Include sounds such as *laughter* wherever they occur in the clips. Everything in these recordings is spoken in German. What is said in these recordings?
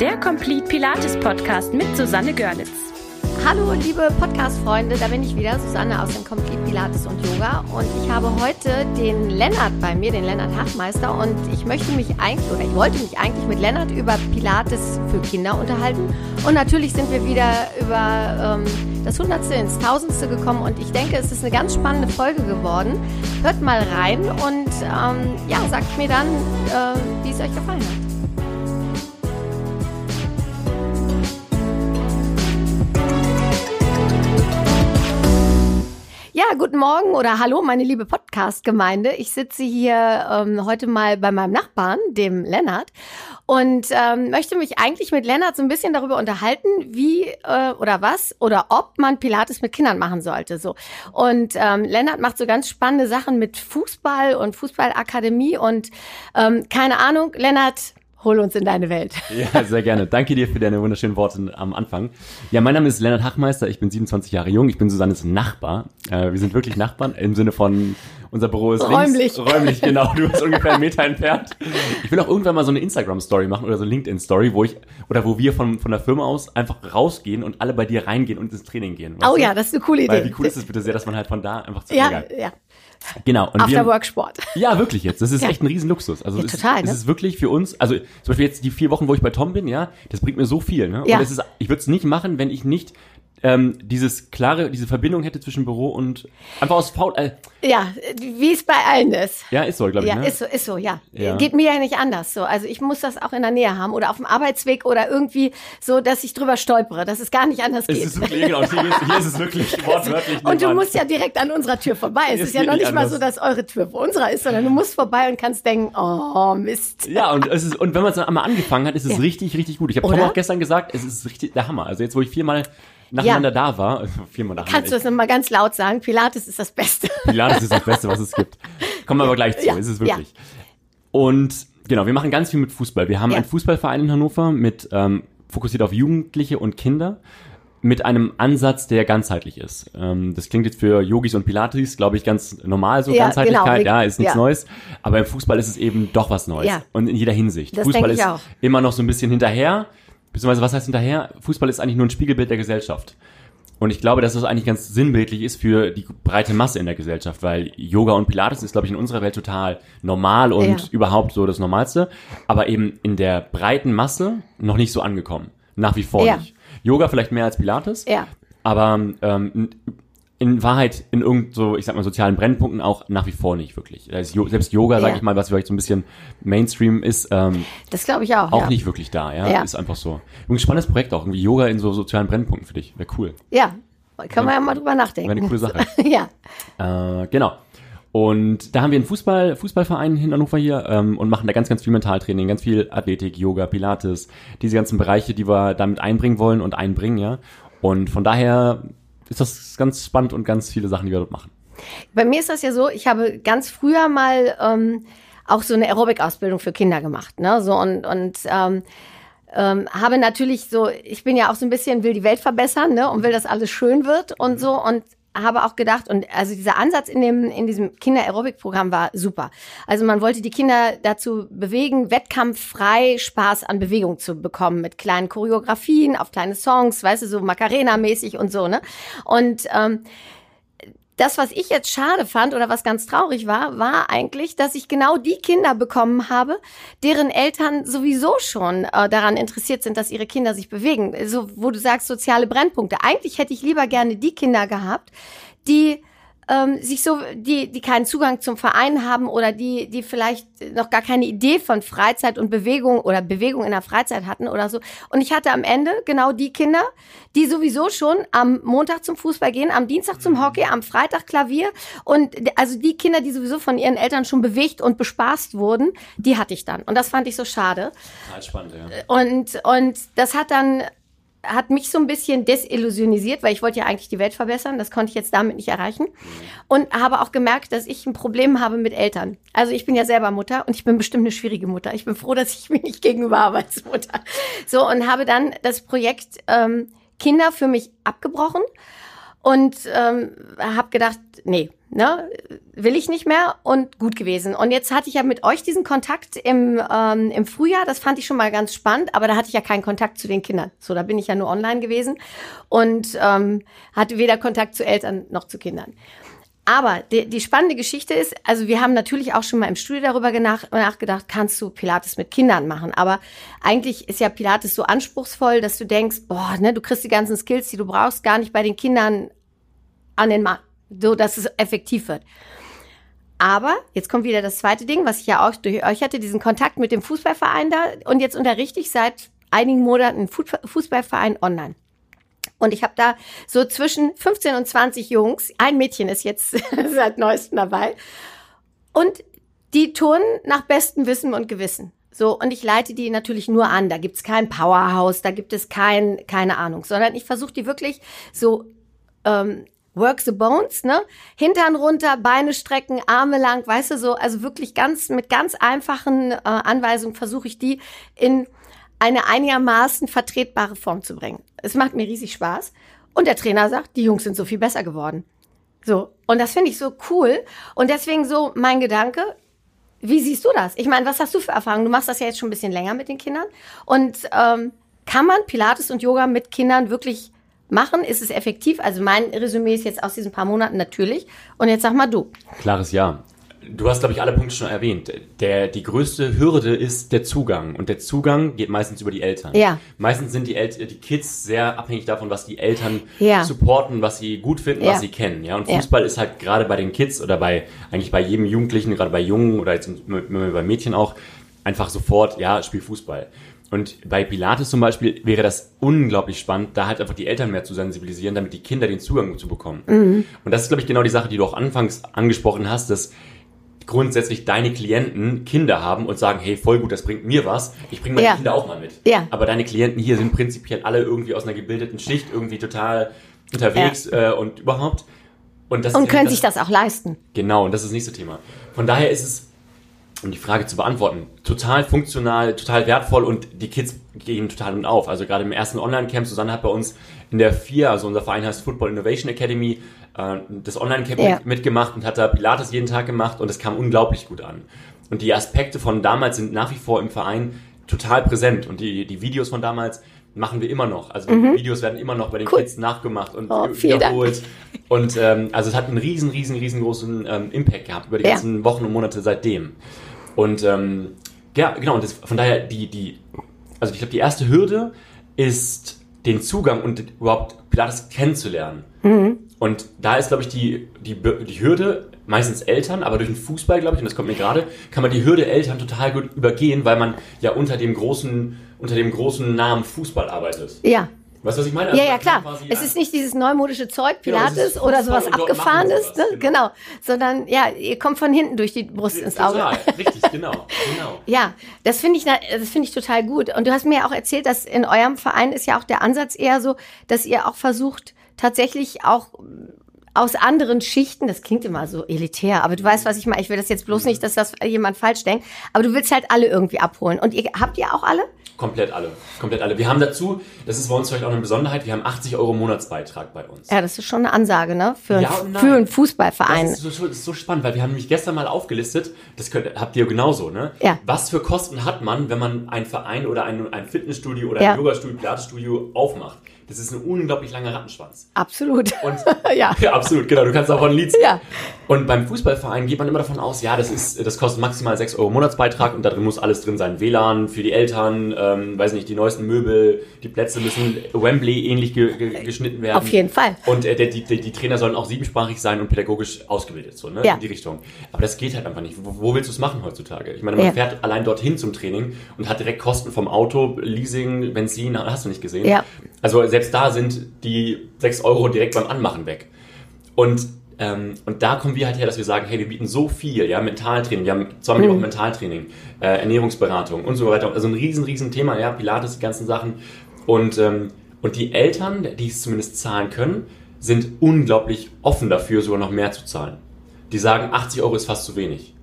der Complete Pilates Podcast mit Susanne Görlitz. Hallo, liebe Podcast-Freunde, da bin ich wieder, Susanne aus dem Complete Pilates und Yoga. Und ich habe heute den Lennart bei mir, den Lennart Hachmeister. Und ich möchte mich eigentlich, oder ich wollte mich eigentlich mit Lennart über Pilates für Kinder unterhalten. Und natürlich sind wir wieder über ähm, das Hundertste ins Tausendste gekommen. Und ich denke, es ist eine ganz spannende Folge geworden. Hört mal rein und ähm, ja, sagt mir dann, äh, wie es euch gefallen hat. Guten Morgen oder hallo, meine liebe Podcast-Gemeinde. Ich sitze hier ähm, heute mal bei meinem Nachbarn, dem Lennart, und ähm, möchte mich eigentlich mit Lennart so ein bisschen darüber unterhalten, wie äh, oder was oder ob man Pilates mit Kindern machen sollte. So und ähm, Lennart macht so ganz spannende Sachen mit Fußball und Fußballakademie und ähm, keine Ahnung, Lennart, Hol uns in deine Welt. *laughs* Ja, sehr gerne. Danke dir für deine wunderschönen Worte am Anfang. Ja, mein Name ist Lennart Hachmeister. Ich bin 27 Jahre jung. Ich bin Susannes Nachbar. Äh, wir sind wirklich Nachbarn im Sinne von unser Büro ist räumlich. links. Räumlich, genau. Du bist ungefähr einen Meter entfernt. Ich will auch irgendwann mal so eine Instagram-Story machen oder so eine LinkedIn-Story, wo ich, oder wo wir von, von der Firma aus einfach rausgehen und alle bei dir reingehen und ins Training gehen. Oh du? ja, das ist eine coole Idee. Weil wie cool ist es bitte sehr, dass man halt von da einfach zu Ja, ja. Genau. Und After-Work-Sport. Ja, wirklich jetzt. Das ist ja. echt ein Riesenluxus. Also ja, es, total, ist, ne? es ist wirklich für uns, also zum Beispiel jetzt die vier Wochen, wo ich bei Tom bin, ja, das bringt mir so viel. Ne? Ja. Und es ist, ich würde es nicht machen, wenn ich nicht ähm, dieses klare, diese Verbindung hätte zwischen Büro und einfach aus faul. Äh, ja, wie es bei allen ist. Ja, ist so, glaube ich. Ja, ne? ist so, ist so, ja. Ja. Geht mir ja nicht anders so. Also ich muss das auch in der Nähe haben oder auf dem Arbeitsweg oder irgendwie so, dass ich drüber stolpere, dass es gar nicht anders es geht. ist wirklich, genau, hier, ist, hier ist es wirklich *laughs* wortwörtlich. und du musst ja direkt an unserer Tür vorbei. Es Es ist ja noch nicht nicht mal anders. so, dass eure Tür vor unserer ist, sondern du musst vorbei und kannst denken, oh Mist. Ja, und es ist, und wenn man es dann einmal angefangen hat, ist es Ja. richtig, richtig gut. Ich habe Tom auch gestern gesagt, es ist richtig der Hammer. Also jetzt, wo ich viermal nacheinander da war, *laughs* viermal nacheinander. Kannst du das nochmal ganz laut sagen? Pilates ist das Beste. Pilates ist das Beste, was es gibt. Kommen wir aber gleich zu, Ja, ist es wirklich. Und genau, wir machen ganz viel mit Fußball. Wir haben Ja. einen Fußballverein in Hannover mit ähm, fokussiert auf Jugendliche und Kinder mit einem Ansatz, der ganzheitlich ist. Ähm, das klingt jetzt für Yogis und Pilates, glaube ich, ganz normal, so Ja, Ganzheitlichkeit, genau. ja, ist nichts Ja. Neues. Aber im Fußball ist es eben doch was Neues. Ja. Und in jeder Hinsicht. Das Fußball ist auch. immer noch so ein bisschen hinterher. Beziehungsweise, was heißt hinterher? Fußball ist eigentlich nur ein Spiegelbild der Gesellschaft. Und ich glaube, dass das eigentlich ganz sinnbildlich ist für die breite Masse in der Gesellschaft, weil Yoga und Pilates ist, glaube ich, in unserer Welt total normal und Ja. überhaupt so das Normalste, aber eben in der breiten Masse noch nicht so angekommen. Nach wie vor Ja. nicht. Yoga vielleicht mehr als Pilates, Ja. aber ähm, in Wahrheit in irgend so, ich sag mal, sozialen Brennpunkten auch nach wie vor nicht wirklich. Selbst Yoga, sag Ja. ich mal, was vielleicht so ein bisschen Mainstream ist, ähm, Das glaube ich auch. auch ja. nicht wirklich da, ja? Ja. Ist einfach so. Übrigens spannendes Projekt auch, irgendwie Yoga in so sozialen Brennpunkten für dich. Wäre cool. Ja, können wir ja mal drüber nachdenken. Wäre eine coole Sache. *laughs* ja. Äh, genau. Und da haben wir einen Fußball, Fußballverein in Hannover hier ähm, und machen da ganz, ganz viel Mentaltraining, ganz viel Athletik, Yoga, Pilates, diese ganzen Bereiche, die wir damit einbringen wollen und einbringen, ja. Und von daher ist das ganz spannend und ganz viele Sachen, die wir dort machen. Bei mir ist das ja so, ich habe ganz früher mal ähm, auch so eine Aerobic-Ausbildung für Kinder gemacht, ne? So und und ähm, ähm, habe natürlich so, ich bin ja auch so ein bisschen will die Welt verbessern, ne? Und will, dass alles schön wird und so und habe auch gedacht und also dieser Ansatz in dem in diesem Kinder Aerobic Programm war super. Also man wollte die Kinder dazu bewegen, wettkampffrei Spaß an Bewegung zu bekommen mit kleinen Choreografien auf kleine Songs, weißt du, so Macarena mäßig und so, ne? Und ähm, das, was ich jetzt schade fand oder was ganz traurig war, war eigentlich, dass ich genau die Kinder bekommen habe, deren Eltern sowieso schon äh, daran interessiert sind, dass ihre Kinder sich bewegen. So, wo du sagst, soziale Brennpunkte. Eigentlich hätte ich lieber gerne die Kinder gehabt, die ähm, sich so, die, die keinen Zugang zum Verein haben oder die, die vielleicht noch gar keine Idee von Freizeit und Bewegung oder Bewegung in der Freizeit hatten oder so. Und ich hatte am Ende genau die Kinder, die sowieso schon am Montag zum Fußball gehen, am Dienstag zum Hockey, am Freitag Klavier und also die Kinder, die sowieso von ihren Eltern schon bewegt und bespaßt wurden, die hatte ich dann. Und das fand ich so schade. Total spannend, ja. Und, und das hat dann hat mich so ein bisschen desillusionisiert, weil ich wollte ja eigentlich die Welt verbessern. Das konnte ich jetzt damit nicht erreichen. Und habe auch gemerkt, dass ich ein Problem habe mit Eltern. Also ich bin ja selber Mutter und ich bin bestimmt eine schwierige Mutter. Ich bin froh, dass ich mich nicht gegenüber habe als Mutter. So, und habe dann das Projekt ähm, Kinder für mich abgebrochen und ähm, habe gedacht, nee, ne, will ich nicht mehr und gut gewesen. Und jetzt hatte ich ja mit euch diesen Kontakt im, ähm, im Frühjahr, das fand ich schon mal ganz spannend, aber da hatte ich ja keinen Kontakt zu den Kindern. So, da bin ich ja nur online gewesen und ähm, hatte weder Kontakt zu Eltern noch zu Kindern. Aber die, die spannende Geschichte ist, also wir haben natürlich auch schon mal im Studio darüber nach, nachgedacht, kannst du Pilates mit Kindern machen? Aber eigentlich ist ja Pilates so anspruchsvoll, dass du denkst, boah, ne, du kriegst die ganzen Skills, die du brauchst, gar nicht bei den Kindern an den Mann, so dass es effektiv wird. Aber jetzt kommt wieder das zweite Ding, was ich ja auch durch euch hatte, diesen Kontakt mit dem Fußballverein da. Und jetzt unterrichte ich seit einigen Monaten Fußballverein online. Und ich habe da so zwischen 15 und 20 Jungs. Ein Mädchen ist jetzt *laughs* seit neuestem dabei. Und die turnen nach bestem Wissen und Gewissen. So, und ich leite die natürlich nur an. Da gibt's kein Powerhouse, da gibt es kein, keine Ahnung, sondern ich versuche die wirklich so ähm, Work the Bones, ne? Hintern runter, Beine strecken, Arme lang, weißt du so, also wirklich ganz mit ganz einfachen äh, Anweisungen versuche ich die in eine einigermaßen vertretbare Form zu bringen. Es macht mir riesig Spaß und der Trainer sagt, die Jungs sind so viel besser geworden. So, und das finde ich so cool und deswegen so mein Gedanke, wie siehst du das? Ich meine, was hast du für Erfahrungen? Du machst das ja jetzt schon ein bisschen länger mit den Kindern und ähm, kann man Pilates und Yoga mit Kindern wirklich machen? Ist es effektiv? Also mein Resümee ist jetzt aus diesen paar Monaten natürlich. Und jetzt sag mal du. Klares Ja. Du hast, glaube ich, alle Punkte schon erwähnt. Der, die größte Hürde ist der Zugang. Und der Zugang geht meistens über die Eltern. Ja. Meistens sind die, El die Kids sehr abhängig davon, was die Eltern Ja. supporten, was sie gut finden, Ja. was sie kennen. Ja. Und Ja. Fußball ist halt gerade bei den Kids oder bei, eigentlich bei jedem Jugendlichen, gerade bei Jungen oder jetzt bei Mädchen auch, einfach sofort, ja, spiel Fußball. Und bei Pilates zum Beispiel wäre das unglaublich spannend, da halt einfach die Eltern mehr zu sensibilisieren, damit die Kinder den Zugang zu bekommen. Mhm. Und das ist, glaube ich, genau die Sache, die du auch anfangs angesprochen hast, dass grundsätzlich deine Klienten Kinder haben und sagen, hey, voll gut, das bringt mir was. Ich bringe meine Ja. Kinder auch mal mit. Ja. Aber deine Klienten hier sind prinzipiell alle irgendwie aus einer gebildeten Schicht, irgendwie total unterwegs äh, und überhaupt. Und, das Und können das, sich das auch leisten. Genau, und das ist das nächste Thema. Von daher ist es, um die Frage zu beantworten, total funktional, total wertvoll und die Kids gehen total und auf. Also gerade im ersten Online-Camp, Susanne hat bei uns in der vier, also unser Verein heißt Football Innovation Academy, äh, das Online-Camp Ja. mit, mitgemacht und hat da Pilates jeden Tag gemacht und es kam unglaublich gut an. Und die Aspekte von damals sind nach wie vor im Verein total präsent und die, die Videos von damals machen wir immer noch. Also die Videos werden immer noch bei den Mhm. Cool. Kids nachgemacht und Oh, Dank. wiederholt. Und ähm, also es hat einen riesen, riesen, riesengroßen ähm, Impact gehabt über die Ja. ganzen Wochen und Monate seitdem. Und ähm, ja, genau, und das, von daher die, die, also ich glaube, die erste Hürde ist den Zugang und überhaupt Pilates kennenzulernen. Und da ist, glaube ich, die, die, die Hürde meistens Eltern, aber durch den Fußball, glaube ich, und das kommt mir gerade, kann man die Hürde Eltern total gut übergehen, weil man ja unter dem großen, unter dem großen Namen Fußball arbeitet. Ja. Weißt du, was ich meine? Also Ja, ja, klar. Es ist nicht dieses neumodische Zeug, Genau, es Pilates ist oder sowas Abgefahrenes, ne? genau. genau. Sondern, ja, ihr kommt von hinten durch die Brust ins Auge. Total, richtig, genau, genau. *laughs* Ja, das finde ich, das finde ich total gut. Und du hast mir ja auch erzählt, dass in eurem Verein ist ja auch der Ansatz eher so, dass ihr auch versucht, tatsächlich auch aus anderen Schichten, das klingt immer so elitär, aber du weißt, was ich meine. Ich will das jetzt bloß nicht, dass das jemand falsch denkt, aber du willst halt alle irgendwie abholen. Und ihr habt ihr auch alle? Komplett alle, komplett alle. Wir haben dazu, das ist bei uns vielleicht auch eine Besonderheit, wir haben 80 Euro Monatsbeitrag bei uns. Ja, das ist schon eine Ansage, ne? Für, Ja nein. für einen Fußballverein. Das ist so, so, das ist so spannend, weil wir haben nämlich gestern mal aufgelistet, das könnt, habt ihr genauso, ne? Ja. Was für Kosten hat man, wenn man einen Verein oder ein, ein Fitnessstudio oder Ja. ein Yogastudio, Pilatesstudio aufmacht? Das ist ein unglaublich langer Rattenschwanz. Absolut. Und *laughs* ja. Ja, absolut, genau. Du kannst auch ein Lied singen. Ja. Und beim Fußballverein geht man immer davon aus, ja, das ist, das kostet maximal 6 Euro Monatsbeitrag und da drin muss alles drin sein. WLAN für die Eltern, ähm, weiß nicht, die neuesten Möbel, die Plätze müssen Wembley ähnlich ge ge geschnitten werden. Auf jeden Fall. Und äh, die, die, die Trainer sollen auch siebensprachig sein und pädagogisch ausgebildet, so, ne? Ja. In die Richtung. Aber das geht halt einfach nicht. Wo, wo willst du es machen heutzutage? Ich meine, man Ja. fährt allein dorthin zum Training und hat direkt Kosten vom Auto, Leasing, Benzin, hast du nicht gesehen. Ja. Also selbst da sind die 6 Euro direkt beim Anmachen weg. Und, ähm, und da kommen wir halt her, dass wir sagen, hey, wir bieten so viel, ja, Mentaltraining, wir haben zweimal die Mhm. Woche Mentaltraining, äh, Ernährungsberatung und so weiter. Also ein riesen, riesen Thema, ja, Pilates, die ganzen Sachen. Und, ähm, und die Eltern, die es zumindest zahlen können, sind unglaublich offen dafür, sogar noch mehr zu zahlen. Die sagen, 80 Euro ist fast zu wenig.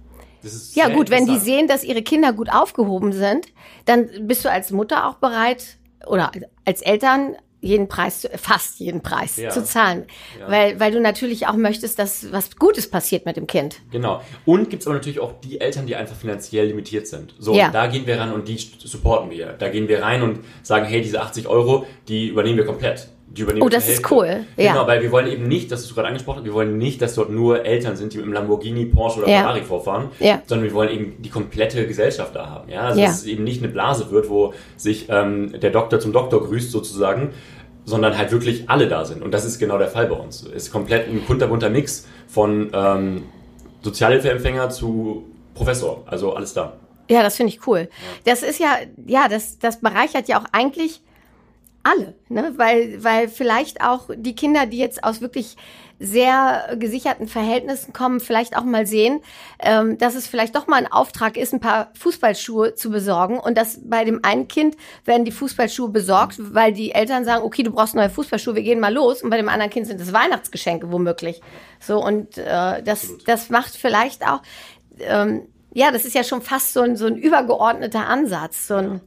Ja gut, wenn die sehen, dass ihre Kinder gut aufgehoben sind, dann bist du als Mutter auch bereit oder als Eltern jeden Preis, fast jeden Preis Ja. zu zahlen. Ja. Weil, weil du natürlich auch möchtest, dass was Gutes passiert mit dem Kind. Genau. Und gibt's aber natürlich auch die Eltern, die einfach finanziell limitiert sind. So, Ja. da gehen wir ran und die supporten wir. Da gehen wir rein und sagen, hey, diese 80 Euro, die übernehmen wir komplett. Die übernehmen Oh, das ist cool. Ja. Genau, weil wir wollen eben nicht, das hast du gerade angesprochen, wir wollen nicht, dass dort nur Eltern sind, die mit einem Lamborghini, Porsche oder. Ferrari vorfahren, sondern wir wollen eben die komplette Gesellschaft da haben. Ja? Also dass es eben nicht eine Blase wird, wo sich ähm, der Doktor zum Doktor grüßt sozusagen, sondern halt wirklich alle da sind. Und das ist genau der Fall bei uns. Es ist komplett ein kunterbunter Mix von ähm, Sozialhilfeempfänger zu Professor. Also alles da. Ja, das finde ich cool. Das ist ja, ja, das, das bereichert ja auch eigentlich alle, ne? Weil, weil vielleicht auch die Kinder, die jetzt aus wirklich sehr gesicherten Verhältnissen kommen, vielleicht auch mal sehen, ähm, dass es vielleicht doch mal ein Auftrag ist, ein paar Fußballschuhe zu besorgen und dass bei dem einen Kind werden die Fußballschuhe besorgt, weil die Eltern sagen, okay, du brauchst neue Fußballschuhe, wir gehen mal los und bei dem anderen Kind sind es Weihnachtsgeschenke womöglich. So und äh, das, Absolut. das macht vielleicht auch ähm, ja, das ist ja schon fast so ein, so ein übergeordneter Ansatz. So ein,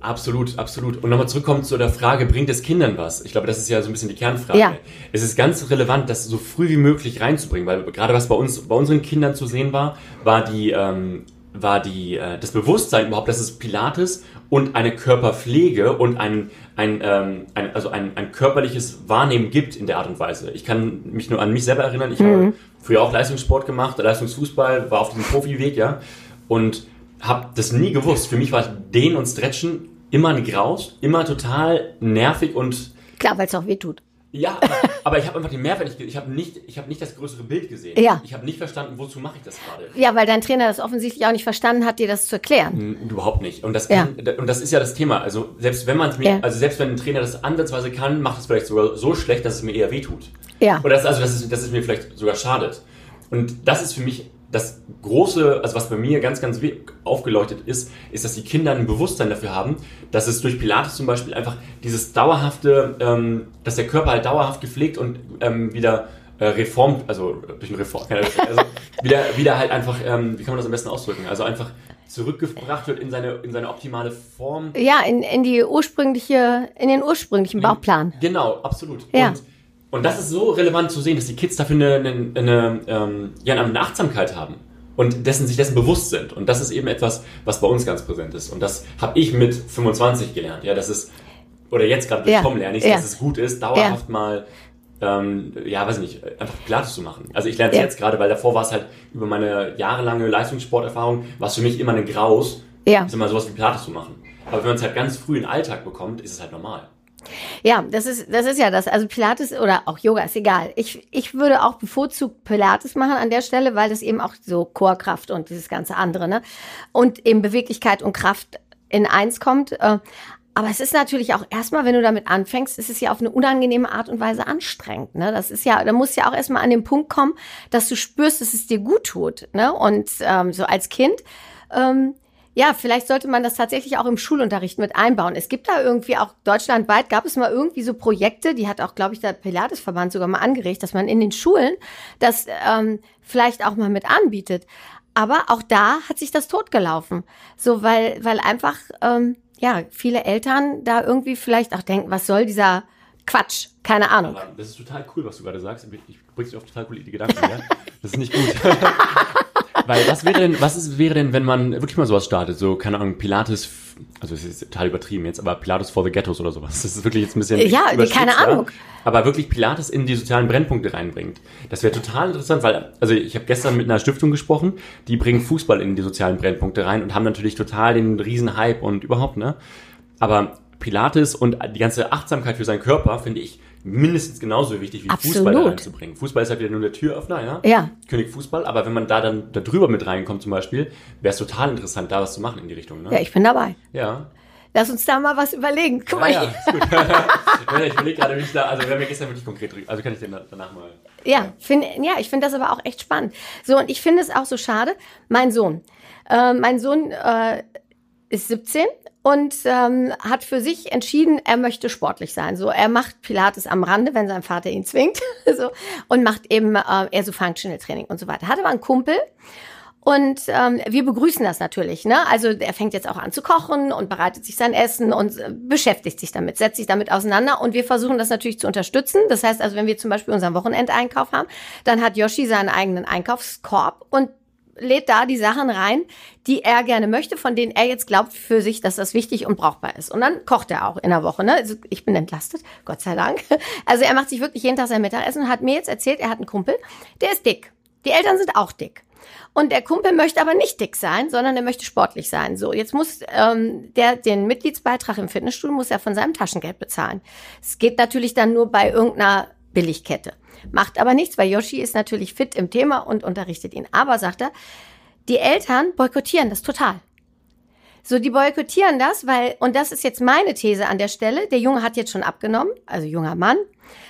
Absolut, absolut. Und nochmal zurückkommen zu der Frage, bringt es Kindern was? Ich glaube, das ist ja so ein bisschen die Kernfrage. Ja. Es ist ganz relevant, das so früh wie möglich reinzubringen, weil gerade was bei uns, bei unseren Kindern zu sehen war, war die, ähm, war die, äh, das Bewusstsein überhaupt, dass es Pilates und eine Körperpflege und ein, ein, ähm, ein, also ein, ein körperliches Wahrnehmen gibt in der Art und Weise. Ich kann mich nur an mich selber erinnern. Ich habe früher auch Leistungssport gemacht, Leistungsfußball, war auf diesem Profiweg, ja. Und habe das nie gewusst. Für mich war Dehnen und Stretchen immer ein Graus, immer total nervig und klar, weil es auch weh tut. ja, aber, aber ich habe einfach den Mehrwert nicht, ge- ich habe nicht, ich habe nicht das größere Bild gesehen. Ja. Ich habe nicht verstanden, wozu mache ich das gerade. Ja, weil dein Trainer das offensichtlich auch nicht verstanden hat, dir das zu erklären. N- Überhaupt nicht. Und das, Ja. kann, und das ist ja das Thema. Also selbst wenn man es mir, Ja. also selbst wenn ein Trainer das ansatzweise kann, macht es vielleicht sogar so schlecht, dass es mir eher wehtut. Ja. Oder das, also das ist, das ist mir vielleicht sogar schadet. Und das ist für mich das große, also was bei mir ganz, ganz aufgeleuchtet ist, ist, dass die Kinder ein Bewusstsein dafür haben, dass es durch Pilates zum Beispiel einfach dieses dauerhafte, ähm, dass der Körper halt dauerhaft gepflegt und ähm, wieder äh, reformt, also durch eine Reform, also wieder, wieder halt einfach, ähm, wie kann man das am besten ausdrücken? Also einfach zurückgebracht wird in seine, in seine optimale Form. Ja, in, in die ursprüngliche, in den ursprünglichen Bauplan. Genau, absolut. Ja. Und, und das ist so relevant zu sehen, dass die Kids dafür eine, eine, eine, ähm, ja, eine Achtsamkeit haben und dessen sich dessen bewusst sind. Und das ist eben etwas, was bei uns ganz präsent ist. Und das habe ich mit 25 gelernt. Ja, das ist, oder jetzt gerade durch Ja, Tom lerne ich, ja. dass es gut ist, dauerhaft mal, ähm, ja, weiß ich nicht, einfach Pilates zu machen. Also ich lerne es Ja. jetzt gerade, weil davor war es halt über meine jahrelange Leistungssporterfahrung, war es für mich immer eine Graus, Ja. ich sag mal, sowas wie Pilates zu machen. Aber wenn man es halt ganz früh in den Alltag bekommt, ist es halt normal. Ja, das ist, das ist ja das. Also Pilates oder auch Yoga ist egal. Ich, ich würde auch bevorzugt Pilates machen an der Stelle, weil das eben auch so Chorkraft und dieses ganze andere, ne? Und eben Beweglichkeit und Kraft in eins kommt. Äh, Aber es ist natürlich auch erstmal, wenn du damit anfängst, ist es ja auf eine unangenehme Art und Weise anstrengend. Ne? Das ist ja, da musst ja auch erstmal an den Punkt kommen, dass du spürst, dass es dir gut tut. Ne? Und ähm, so als Kind, ähm, ja, vielleicht sollte man das tatsächlich auch im Schulunterricht mit einbauen. Es gibt da irgendwie auch deutschlandweit gab es mal irgendwie so Projekte, die hat auch, glaube ich, der Pilatesverband sogar mal angeregt, dass man in den Schulen das ähm, vielleicht auch mal mit anbietet. Aber auch da hat sich das totgelaufen. So, weil, weil einfach, ähm, ja, viele Eltern da irgendwie vielleicht auch denken, was soll dieser Quatsch? Keine Ahnung. Aber das ist total cool, was du gerade sagst. Ich bringst dich auf total coole Gedanken, ja? *laughs* Das ist nicht gut. *laughs* Weil was wäre denn, was ist, wäre denn, wenn man wirklich mal sowas startet? So, keine Ahnung, Pilates, also es ist total übertrieben jetzt, aber Pilates for the Ghettos oder sowas. Das ist wirklich jetzt ein bisschen. Ja, keine Ahnung. Aber wirklich Pilates in die sozialen Brennpunkte reinbringt. Das wäre total interessant, weil, also ich habe gestern mit einer Stiftung gesprochen, die bringen Fußball in die sozialen Brennpunkte rein und haben natürlich total den riesen Hype und überhaupt, ne? Aber Pilates und die ganze Achtsamkeit für seinen Körper finde ich mindestens genauso wichtig wie Absolut. Fußball da reinzubringen. Fußball ist halt wieder nur der Türöffner, ja? Ja. König Fußball, aber wenn man da dann da drüber mit reinkommt zum Beispiel, wäre es total interessant, da was zu machen in die Richtung, ne? Ja, ich bin dabei. Ja. Lass uns da mal was überlegen. Guck mal ja, hier. *laughs* ja, ich überlege gerade, wie ich da, also wir haben ja gestern wirklich konkret drüber, also kann ich den da- danach mal. Ja, find, ja, ich finde das aber auch echt spannend. So, und ich finde es auch so schade. Mein Sohn, äh, mein Sohn äh, ist 17 und ähm, hat für sich entschieden, er möchte sportlich sein. So, er macht Pilates am Rande, wenn sein Vater ihn zwingt, *laughs* so und macht eben äh, eher so Functional Training und so weiter. Hatte aber einen Kumpel Und ähm, wir begrüßen das natürlich. Ne? Also er fängt jetzt auch an zu kochen und bereitet sich sein Essen und äh, beschäftigt sich damit, setzt sich damit auseinander. Und wir versuchen das natürlich zu unterstützen. Das heißt also, wenn wir zum Beispiel unseren Wochenendeinkauf haben, dann hat Yoshi seinen eigenen Einkaufskorb und lädt da die Sachen rein, die er gerne möchte, von denen er jetzt glaubt für sich, dass das wichtig und brauchbar ist. Und dann kocht er auch in der Woche. Ne? Also ich bin entlastet, Gott sei Dank. Also er macht sich wirklich jeden Tag sein Mittagessen und hat mir jetzt erzählt, er hat einen Kumpel, der ist dick. Die Eltern sind auch dick. Und der Kumpel möchte aber nicht dick sein, sondern er möchte sportlich sein. So, jetzt muss ähm, der den Mitgliedsbeitrag im Fitnessstudio muss er von seinem Taschengeld bezahlen. Es geht natürlich dann nur bei irgendeiner Billigkette. Macht aber nichts, weil Yoshi ist natürlich fit im Thema und unterrichtet ihn. Aber sagt er, die Eltern boykottieren das total. So, die boykottieren das, weil, und das ist jetzt meine These an der Stelle, der Junge hat jetzt schon abgenommen, also junger Mann,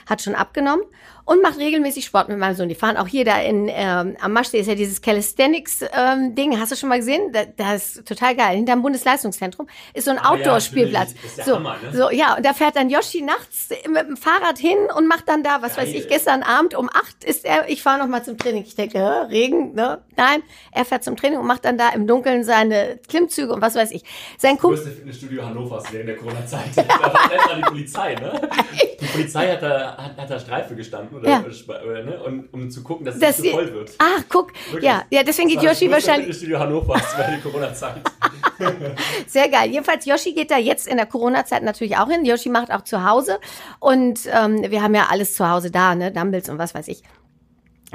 hat schon abgenommen und macht regelmäßig Sport mit meinem Sohn. Die fahren auch hier da in ähm, am Maschsee ist ja dieses Calisthenics-Ding. Ähm, Hast du schon mal gesehen? Da, das ist total geil. Hinterm Bundesleistungszentrum ist so ein Ah, Outdoor-Spielplatz. Das der so, Hammer, ne? so, ja, und da fährt dann Yoshi nachts mit dem Fahrrad hin und macht dann da, was weiß Geil. ich, gestern Abend um acht ist er, ich fahre noch mal zum Training. Ich denke, hä, Regen, ne? Nein, er fährt zum Training und macht dann da im Dunkeln seine Klimmzüge und was weiß ich. Sein Kumpel, größte Fitnessstudio Hannovers während der Corona-Zeit. *laughs* da war die Polizei, ne? *laughs* Die Polizei hat da, hat, hat da Streife gestanden, oder, Ja. oder, ne? und, um zu gucken, dass es dass nicht so voll wird. ach, guck, Wirklich. ja, ja, deswegen geht Das war das Yoshi wahrscheinlich, Fitnessstudio Hannovers während der Corona-Zeit. *laughs* Sehr geil. Jedenfalls, Yoshi geht da jetzt in der Corona-Zeit natürlich auch hin. Yoshi macht auch zu Hause. Und ähm, wir haben ja alles zu Hause da, ne? Dumbbells und was weiß ich.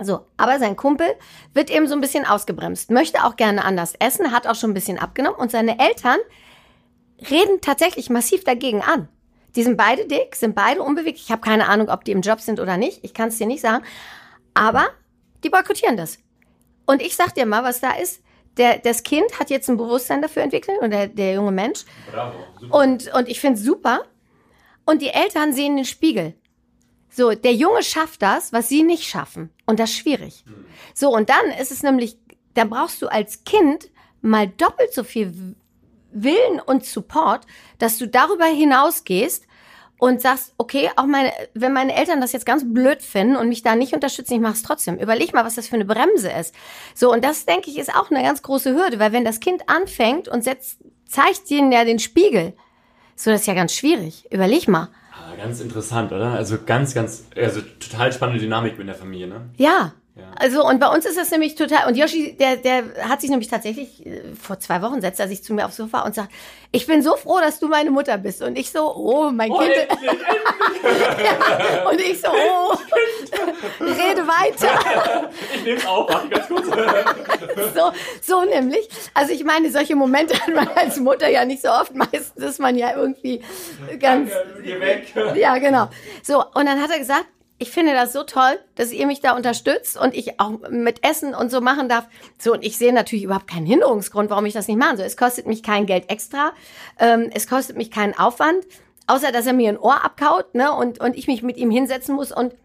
So, aber sein Kumpel wird eben so ein bisschen ausgebremst, möchte auch gerne anders essen, hat auch schon ein bisschen abgenommen und seine Eltern reden tatsächlich massiv dagegen an. Die sind beide dick, sind beide unbeweglich. Ich habe keine Ahnung, ob die im Job sind oder nicht. Ich kann es dir nicht sagen. Aber die boykottieren das. Und ich sag dir mal, was da ist. Der, das Kind hat jetzt ein Bewusstsein dafür entwickelt und der, der junge Mensch. Bravo. Super. Und, und ich finde es super. Und die Eltern sehen den Spiegel. So, der Junge schafft das, was sie nicht schaffen. Und das ist schwierig. So, und dann ist es nämlich, dann brauchst du als Kind mal doppelt so viel Willen und Support, dass du darüber hinausgehst und sagst, okay, auch meine, wenn meine Eltern das jetzt ganz blöd finden und mich da nicht unterstützen, ich mache es trotzdem. Überleg mal, was das für eine Bremse ist. So, und das, denke ich, ist auch eine ganz große Hürde, weil wenn das Kind anfängt und setzt, zeigt ihnen ja den Spiegel, so, das ist ja ganz schwierig. Überleg mal. Ah, ganz interessant, oder? Also ganz, ganz, also total spannende Dynamik in der Familie, ne? Ja. Ja. Also und bei uns ist das nämlich total und Yoshi, der der hat sich nämlich tatsächlich äh, vor zwei Wochen setzt er sich zu mir aufs Sofa und sagt, ich bin so froh, dass du meine Mutter bist und ich so, oh mein Kind endlich, endlich. *laughs* und ich so, oh, rede weiter. Ich nehme es auf, warte ganz kurz. *laughs* So so nämlich. Also ich meine, solche Momente hat man als Mutter ja nicht so oft. Meistens ist man ja irgendwie ganz Danke, weg. Ja, genau. So, und dann hat er gesagt, ich finde das so toll, dass ihr mich da unterstützt und ich auch mit Essen und so machen darf. So, und ich sehe natürlich überhaupt keinen Hinderungsgrund, warum ich das nicht machen soll. Es kostet mich kein Geld extra, ähm, es kostet mich keinen Aufwand, außer dass er mir ein Ohr abkaut, ne, und, und ich mich mit ihm hinsetzen muss und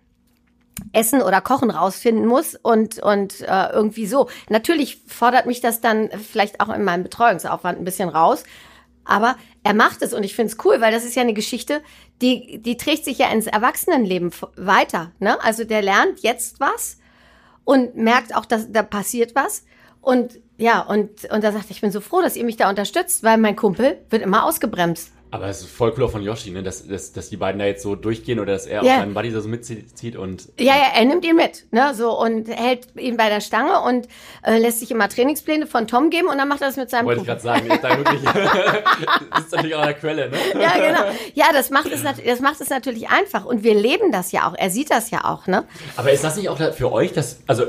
Essen oder Kochen rausfinden muss und und äh, irgendwie so. Natürlich fordert mich das dann vielleicht auch in meinem Betreuungsaufwand ein bisschen raus, aber er macht es und ich finde es cool, weil das ist ja eine Geschichte, die die trägt sich ja ins Erwachsenenleben weiter. Ne? Also der lernt jetzt was und merkt auch, dass da passiert was und ja und und da sagt ich bin so froh, dass ihr mich da unterstützt, weil mein Kumpel wird immer ausgebremst. Aber es ist voll cool auch von Yoshi, ne? dass, dass, dass die beiden da jetzt so durchgehen oder dass er Ja. auch seinen Buddy da so mitzieht und Ja, ja, er nimmt ihn mit, ne, so und hält ihn bei der Stange und äh, lässt sich immer Trainingspläne von Tom geben und dann macht er das mit seinem wollte ich Kumpel. gerade sagen, ist da wirklich, *laughs* *laughs* ist natürlich auch der Quelle, ne? Ja, genau. Ja, das macht es das macht es natürlich einfach und wir leben das ja auch. Er sieht das ja auch, ne? Aber ist das nicht auch für euch, dass, also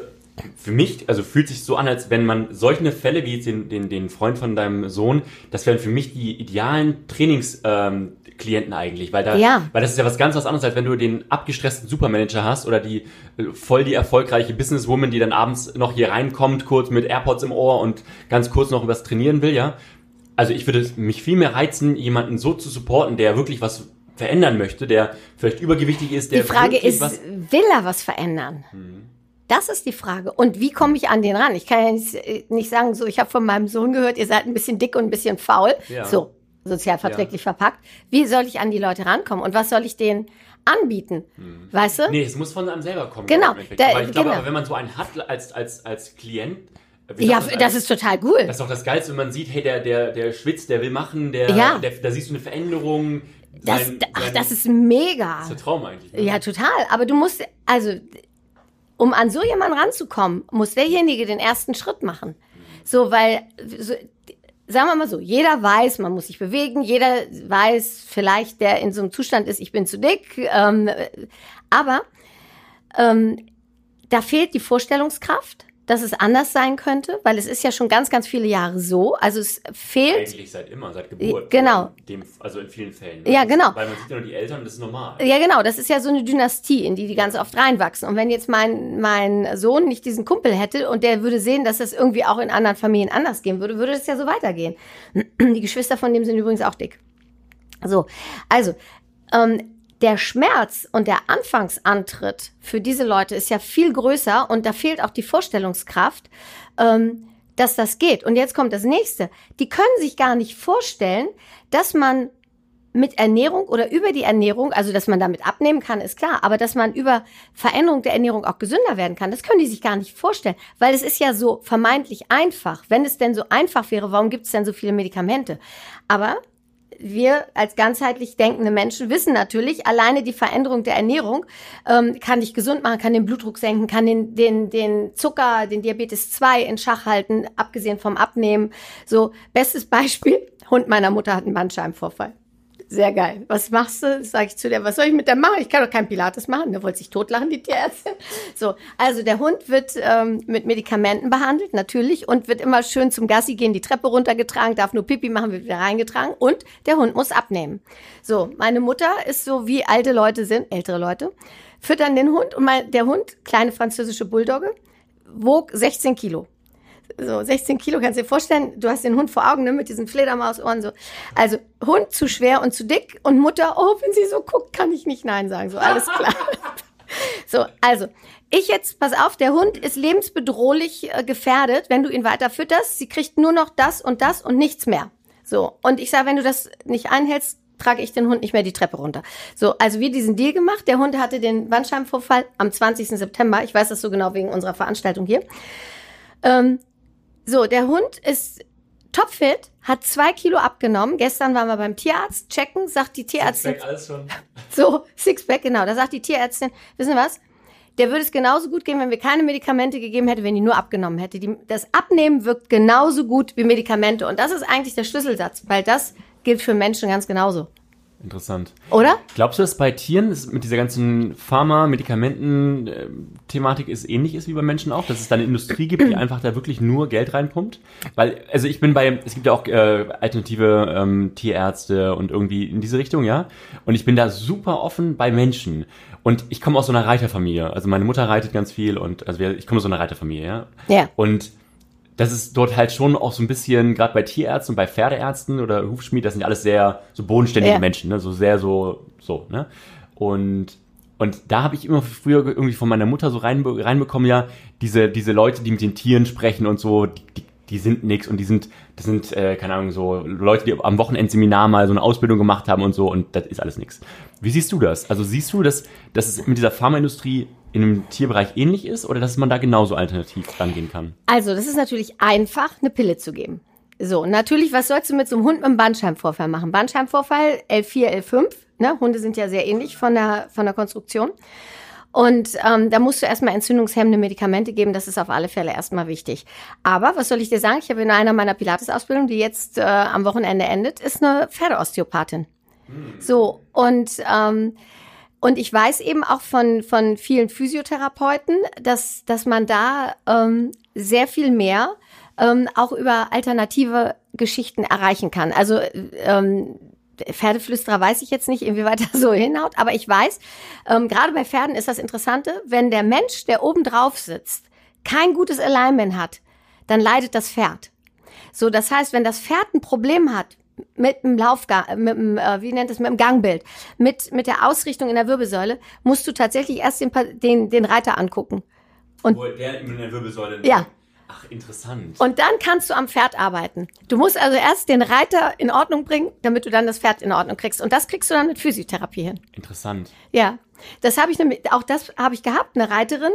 für mich, also fühlt sich so an, als wenn man solche Fälle wie jetzt den, den, den Freund von deinem Sohn, das wären für mich die idealen Trainingsklienten ähm, Klienten eigentlich, weil da, Ja. weil das ist ja was ganz was anderes, als wenn du den abgestressten Supermanager hast oder die äh, voll die erfolgreiche Businesswoman, die dann abends noch hier reinkommt, kurz mit AirPods im Ohr und ganz kurz noch übers Trainieren will, ja. Also ich würde mich viel mehr reizen, jemanden so zu supporten, der wirklich was verändern möchte, der vielleicht übergewichtig ist, der Die Frage ist, was will er was verändern? Das ist die Frage. Und wie komme ich an den ran? Ich kann ja nicht, äh, nicht sagen, so, ich habe von meinem Sohn gehört, ihr seid ein bisschen dick und ein bisschen faul. Ja. So, sozialverträglich verpackt. Wie soll ich an die Leute rankommen? Und was soll ich denen anbieten? Weißt du? Nee, es muss von einem selber kommen. Genau, da- aber ich glaube, genau. aber wenn man so einen hat als, als, als Klient, Wie Ja, man das ist total cool. Das ist doch das Geilste, wenn man sieht, hey, der, der, der schwitzt, der will machen, der, Ja. der da siehst du eine Veränderung. Das, Sein- ach, sein- das ist mega. das ist der Traum eigentlich. Ne? Ja, total. Aber du musst, also, um an so jemanden ranzukommen, muss derjenige den ersten Schritt machen. So, weil, so, sagen wir mal so, jeder weiß, man muss sich bewegen, jeder weiß vielleicht, der in so einem Zustand ist, ich bin zu dick, ähm, aber ähm, da fehlt die Vorstellungskraft, dass es anders sein könnte, weil es ist ja schon ganz, ganz viele Jahre so. Also es fehlt Eigentlich seit immer, seit Geburt. Genau. Dem, also in vielen Fällen. Ja, Das- genau. Weil man sieht ja nur die Eltern, das ist normal. Ja, genau. Das ist ja so eine Dynastie, in die die ganz oft reinwachsen. Und wenn jetzt mein, mein Sohn nicht diesen Kumpel hätte und der würde sehen, dass das irgendwie auch in anderen Familien anders gehen würde, würde das ja so weitergehen. *clears throat* Die Geschwister von dem sind übrigens auch dick. So, also, ähm, der Schmerz und der Anfangsantritt für diese Leute ist ja viel größer und da fehlt auch die Vorstellungskraft, ähm, dass das geht. Und jetzt kommt das nächste. Die können sich gar nicht vorstellen, dass man mit Ernährung oder über die Ernährung, also dass man damit abnehmen kann, ist klar, aber dass man über Veränderung der Ernährung auch gesünder werden kann, das können die sich gar nicht vorstellen, weil es ist ja so vermeintlich einfach. Wenn es denn so einfach wäre, warum gibt es denn so viele Medikamente? Aber wir als ganzheitlich denkende Menschen wissen natürlich, alleine die Veränderung der Ernährung ähm, kann dich gesund machen, kann den Blutdruck senken, kann den, den, den Zucker, den Diabetes 2 in Schach halten, abgesehen vom Abnehmen. So, bestes Beispiel, Hund meiner Mutter hat einen Bandscheibenvorfall. Sehr geil. Was machst du? Sag ich zu der, was soll ich mit der machen? Ich kann doch kein Pilates machen. Der wollte sich totlachen, die Tierärztin. So, also der Hund wird ähm, mit Medikamenten behandelt, natürlich, und wird immer schön zum Gassi gehen, die Treppe runtergetragen, darf nur Pipi machen, wird wieder reingetragen und der Hund muss abnehmen. So, meine Mutter ist so, wie alte Leute sind, ältere Leute, füttern den Hund und mein, der Hund, kleine französische Bulldogge, wog 16 Kilo so 16 Kilo, kannst du dir vorstellen, du hast den Hund vor Augen, ne, mit diesen Fledermausohren so. Also Hund zu schwer und zu dick und Mutter, oh, wenn sie so guckt, kann ich nicht Nein sagen, so alles klar. *laughs* so, also, ich jetzt, pass auf, der Hund ist lebensbedrohlich äh, gefährdet, wenn du ihn weiter fütterst. Sie kriegt nur noch das und das und nichts mehr. So, und ich sage, wenn du das nicht einhältst, trage ich den Hund nicht mehr die Treppe runter. So, also wir diesen Deal gemacht. Der Hund hatte den Bandscheibenvorfall am 20. September. Ich weiß das so genau wegen unserer Veranstaltung hier. Ähm, so, der Hund ist topfit, hat zwei Kilo abgenommen. Gestern waren wir beim Tierarzt checken, sagt die Tierärztin, Sixpack, alles schon. *laughs* so, Sixpack, genau, da sagt die Tierärztin, wissen Sie was? Der würde es genauso gut gehen, wenn wir keine Medikamente gegeben hätte, wenn die nur abgenommen hätte. Die, das Abnehmen wirkt genauso gut wie Medikamente. Und das ist eigentlich der Schlüsselsatz, weil das gilt für Menschen ganz genauso. Interessant. Oder? Glaubst du, dass bei Tieren es mit dieser ganzen Pharma-Medikamenten-Thematik ist ähnlich ist wie bei Menschen auch? Dass es da eine Industrie gibt, die einfach da wirklich nur Geld reinpumpt? Weil, also ich bin bei, es gibt ja auch äh, alternative ähm, Tierärzte und irgendwie in diese Richtung, ja? Und ich bin da super offen bei Menschen. Und ich komme aus so einer Reiterfamilie. Also meine Mutter reitet ganz viel und also ich komme aus so einer Reiterfamilie, ja? Ja. Und das ist dort halt schon auch so ein bisschen, gerade bei Tierärzten und bei Pferdeärzten oder Hufschmied, das sind ja alles sehr so bodenständige Ja. Menschen, ne? so sehr so, so, ne? Und, und da habe ich immer früher irgendwie von meiner Mutter so rein, reinbekommen, ja, diese, diese Leute, die mit den Tieren sprechen und so, die, die, die sind nix und die sind, das sind, äh, keine Ahnung, so Leute, die am Wochenendseminar mal so eine Ausbildung gemacht haben und so und das ist alles nix. Wie siehst du das? Also siehst du, dass, dass es mit dieser Pharmaindustrie in dem Tierbereich ähnlich ist oder dass man da genauso alternativ rangehen kann? Also, das ist natürlich einfach, eine Pille zu geben. So, natürlich, was sollst du mit so einem Hund mit einem Bandscheibenvorfall machen? Bandscheibenvorfall, L4, L5, ne? Hunde sind ja sehr ähnlich von der, von der Konstruktion. Und ähm, da musst du erstmal entzündungshemmende Medikamente geben, das ist auf alle Fälle erstmal wichtig. Aber was soll ich dir sagen? Ich habe in einer meiner Pilates-Ausbildungen, die jetzt äh, am Wochenende endet, ist eine Pferdeosteopathin. So, und ähm, und ich weiß eben auch von, von vielen Physiotherapeuten, dass, dass man da ähm, sehr viel mehr ähm, auch über alternative Geschichten erreichen kann. Also ähm, Pferdeflüsterer weiß ich jetzt nicht, inwieweit *laughs* das so hinhaut, aber ich weiß, ähm, gerade bei Pferden ist das Interessante, wenn der Mensch, der oben drauf sitzt, kein gutes Alignment hat, dann leidet das Pferd. So, das heißt, wenn das Pferd ein Problem hat mit dem Laufgang, mit dem, äh, wie nennt es, mit dem Gangbild, mit, mit der Ausrichtung in der Wirbelsäule, musst du tatsächlich erst den, den, den Reiter angucken. Und- Wo der in der Wirbelsäule. Ja. Ach, interessant. Und dann kannst du am Pferd arbeiten. Du musst also erst den Reiter in Ordnung bringen, damit du dann das Pferd in Ordnung kriegst. Und das kriegst du dann mit Physiotherapie hin. interessant. Ja, das habe ich nämlich, auch das habe ich gehabt, eine Reiterin,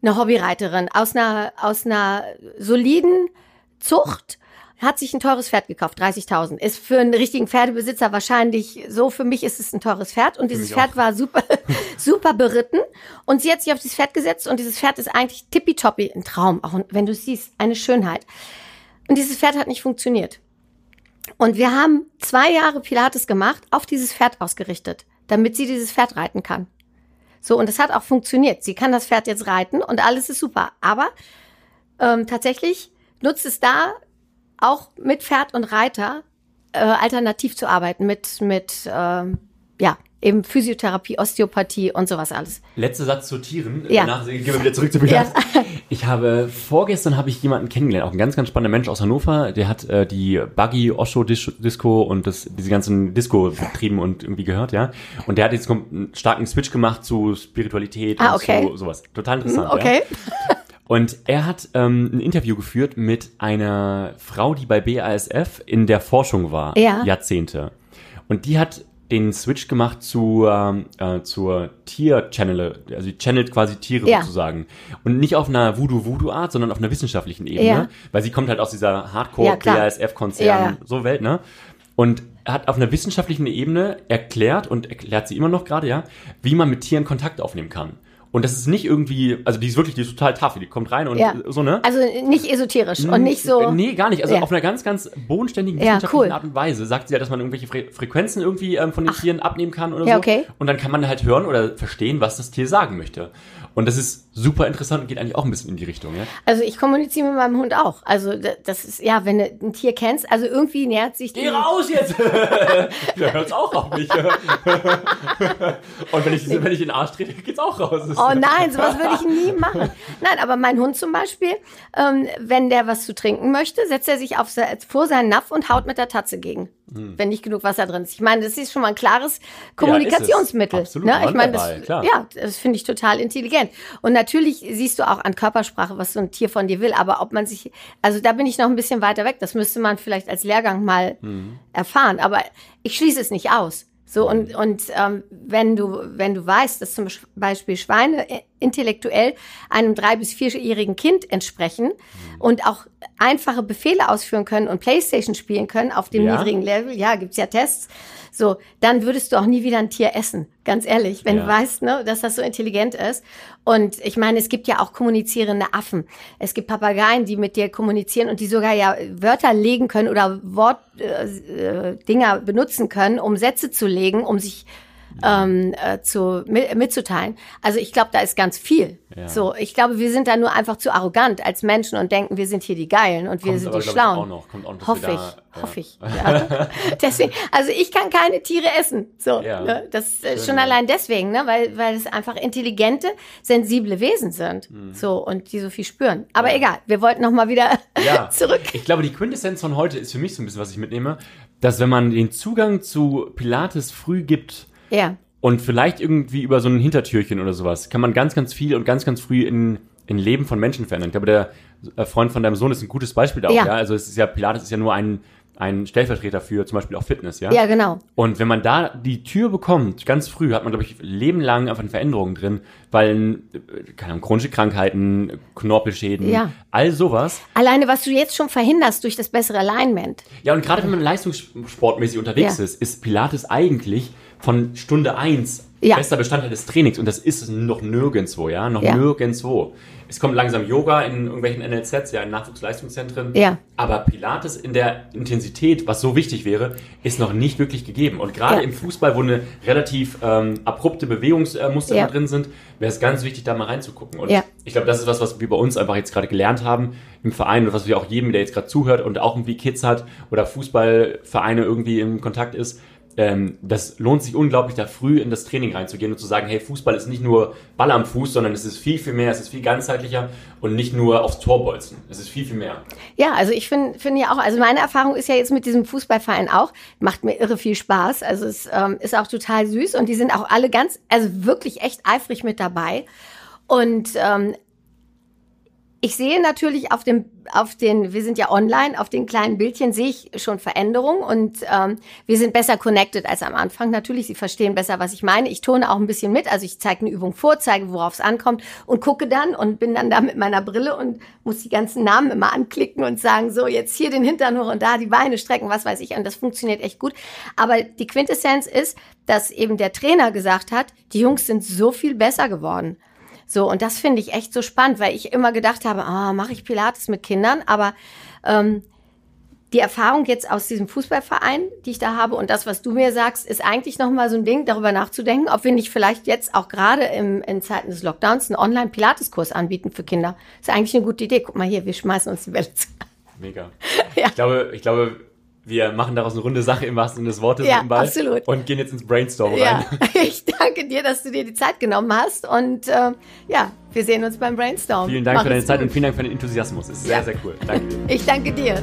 eine Hobbyreiterin aus einer, aus einer soliden Zucht, hat sich ein teures Pferd gekauft, 30.000. Ist für einen richtigen Pferdebesitzer wahrscheinlich so, für mich ist es ein teures Pferd und dieses Pferd war super, *laughs* super beritten und sie hat sich auf dieses Pferd gesetzt und dieses Pferd ist eigentlich tippitoppi, ein Traum, auch wenn du es siehst, eine Schönheit. Und dieses Pferd hat nicht funktioniert. Und wir haben zwei Jahre Pilates gemacht, auf dieses Pferd ausgerichtet, damit sie dieses Pferd reiten kann. So, und das hat auch funktioniert. Sie kann das Pferd jetzt reiten und alles ist super. Aber ähm, tatsächlich nutzt es da auch mit Pferd und Reiter äh, alternativ zu arbeiten, mit, mit ähm, ja, eben Physiotherapie, Osteopathie und sowas alles. Letzter Satz zu Tieren. Ja. Danach gehen wir wieder zurück zu Pilates. Ja. *laughs* Ich habe vorgestern habe ich jemanden kennengelernt, auch ein ganz ganz spannender Mensch aus Hannover. Der hat äh, die Buggy Osho Dis- Disco und das diese ganzen Disco betrieben und irgendwie gehört, ja. Und der hat jetzt einen starken Switch gemacht zu Spiritualität Ah, und okay. zu sowas. Total interessant. Ja? *laughs* Und er hat ähm, ein Interview geführt mit einer Frau, die bei BASF in der Forschung war, Ja. Jahrzehnte. Und die hat den Switch gemacht zu, ähm, äh, zur Tier-Channel, also die channelt quasi Tiere Ja. sozusagen. Und nicht auf einer Voodoo-Voodoo-Art, sondern auf einer wissenschaftlichen Ebene, Ja. weil sie kommt halt aus dieser. Hardcore-BASF-Konzern, so Welt, ne? Und hat auf einer wissenschaftlichen Ebene erklärt und erklärt sie immer noch gerade, ja, wie man mit Tieren Kontakt aufnehmen kann. Und das ist nicht irgendwie, also die ist wirklich, die ist total tough, die kommt rein und Ja. so, ne? Also nicht esoterisch und nicht so. Nee, gar nicht. Also Ja. auf einer ganz, ganz bodenständigen, wissenschaftlichen cool. Art und Weise sagt sie ja, dass man irgendwelche Fre Frequenzen irgendwie ähm, von den Tieren abnehmen kann oder Ja, so. okay. Und dann kann man halt hören oder verstehen, was das Tier sagen möchte. Und das ist super interessant und geht eigentlich auch ein bisschen in die Richtung, ja? Also ich kommuniziere mit meinem Hund auch. Also da- das ist, ja, wenn du ein Tier kennst, also irgendwie nähert sich die. Geh raus jetzt! *laughs* Der hört's auch auf mich. *laughs* *laughs* und wenn ich, wenn ich den Arsch trete, geht's auch raus. Oh nein, sowas würde ich nie machen. Nein, aber mein Hund zum Beispiel, ähm, wenn der was zu trinken möchte, setzt er sich auf vor seinen Napf und haut mit der Tatze gegen, wenn nicht genug Wasser drin ist. Ich meine, das ist schon mal ein klares Kommunikationsmittel. Absolut, ne? Ich meine, das, ja, das finde ich total intelligent. Und natürlich siehst du auch an Körpersprache, was so ein Tier von dir will. Aber ob man sich, also da bin ich noch ein bisschen weiter weg. Das müsste man vielleicht als Lehrgang mal Mhm. erfahren. Aber ich schließe es nicht aus. So, und, und ähm, wenn du, wenn du weißt, dass zum Beispiel Schweine äh, intellektuell einem drei- bis vierjährigen Kind entsprechen und auch einfache Befehle ausführen können und Playstation spielen können auf dem Ja? niedrigen Level, ja, gibt's ja Tests, so, dann würdest du auch nie wieder ein Tier essen. Ganz ehrlich, wenn Ja. du weißt, ne, dass das so intelligent ist. Und ich meine, es gibt ja auch kommunizierende Affen. Es gibt Papageien, die mit dir kommunizieren und die sogar ja Wörter legen können oder Wortdinger äh, Dinger benutzen können, um Sätze zu legen, um sich ähm, äh, zu, mit, mitzuteilen. Also ich glaube, da ist ganz viel. Ja. So, ich glaube, wir sind da nur einfach zu arrogant als Menschen und denken, wir sind hier die Geilen und wir Kommt sind aber, die glaub ich, Schlauen. auch noch. Kommt auch noch, Hoffe ich, hoffe ich. Ja. *laughs* deswegen, also ich kann keine Tiere essen. So, Ja. ne? das äh, Schön, schon allein deswegen, ne? weil weil es einfach intelligente, sensible Wesen sind. Mhm. So und die so viel spüren. Aber egal, wir wollten noch mal wieder *laughs* *laughs* zurück. Ich glaube, die Quintessenz von heute ist für mich so ein bisschen, was ich mitnehme, dass wenn man den Zugang zu Pilates früh gibt Ja, und vielleicht irgendwie über so ein Hintertürchen oder sowas, kann man ganz, ganz viel und ganz, ganz früh in, in Leben von Menschen verändern. Ich glaube, der äh, Freund von deinem Sohn ist ein gutes Beispiel dafür. Ja. Ja. Also es ist ja, Pilates ist ja nur ein, ein Stellvertreter für zum Beispiel auch Fitness, ja? ja genau. Und wenn man da die Tür bekommt, ganz früh, hat man, glaube ich, lebenlang einfach eine Veränderung drin, weil, äh, keine Ahnung, chronische Krankheiten, Knorpelschäden, Ja. all sowas. Alleine, was du jetzt schon verhinderst durch das bessere Alignment. Ja, und gerade wenn man leistungssportmäßig unterwegs Ja. ist, ist Pilates eigentlich von Stunde eins Ja. bester Bestandteil des Trainings. Und das ist es noch nirgendwo, ja, noch Ja. nirgendwo. Es kommt langsam Yoga in irgendwelchen NLZs, ja, in Nachwuchsleistungszentren. Ja. Aber Pilates in der Intensität, was so wichtig wäre, ist noch nicht wirklich gegeben. Und gerade Ja. im Fußball, wo eine relativ ähm, abrupte Bewegungsmuster immer drin sind, wäre es ganz wichtig, da mal reinzugucken. Und Ja. ich glaube, das ist was, was wir bei uns einfach jetzt gerade gelernt haben im Verein und was wir auch jedem, der jetzt gerade zuhört und auch irgendwie Kids hat oder Fußballvereine irgendwie im Kontakt ist. Ähm, das lohnt sich unglaublich, da früh in das Training reinzugehen und zu sagen, hey, Fußball ist nicht nur Ball am Fuß, sondern es ist viel, viel mehr, es ist viel ganzheitlicher und nicht nur aufs Tor bolzen. Es ist viel, viel mehr. Ja, also ich finde finde ja auch, also meine Erfahrung ist ja jetzt mit diesem Fußballverein auch, macht mir irre viel Spaß. Also es ähm, ist auch total süß und die sind auch alle ganz, also wirklich echt eifrig mit dabei. Und ähm, ich sehe natürlich auf dem, auf den, wir sind ja online, auf den kleinen Bildchen sehe ich schon Veränderungen und ähm, wir sind besser connected als am Anfang. Natürlich, sie verstehen besser, was ich meine. Ich tone auch ein bisschen mit, also ich zeige eine Übung vor, zeige, worauf es ankommt und gucke dann und bin dann da mit meiner Brille und muss die ganzen Namen immer anklicken und sagen, so jetzt hier den Hintern hoch und da die Beine strecken, was weiß ich. Und das funktioniert echt gut. Aber die Quintessenz ist, dass eben der Trainer gesagt hat, die Jungs sind so viel besser geworden. So, und das finde ich echt so spannend, weil ich immer gedacht habe, ah, mache ich Pilates mit Kindern, aber ähm, die Erfahrung jetzt aus diesem Fußballverein, die ich da habe und das, was du mir sagst, ist eigentlich nochmal so ein Ding, darüber nachzudenken, ob wir nicht vielleicht jetzt auch gerade im, in Zeiten des Lockdowns einen Online-Pilates-Kurs anbieten für Kinder. ist eigentlich eine gute Idee. Guck mal hier, wir schmeißen uns die zu. Mega. *laughs* Ja. Ich glaube, ich glaube, wir machen daraus eine runde Sache im wahrsten Sinne des Wortes ja, Ball absolut. und gehen jetzt ins Brainstorm ja. rein. *laughs* Ich danke dir, dass du dir die Zeit genommen hast und äh, ja, wir sehen uns beim Brainstorm. Vielen Dank Mach für deine Zeit gut. und vielen Dank für den Enthusiasmus. Das ist ja. sehr, sehr cool. Danke dir. Ich danke dir.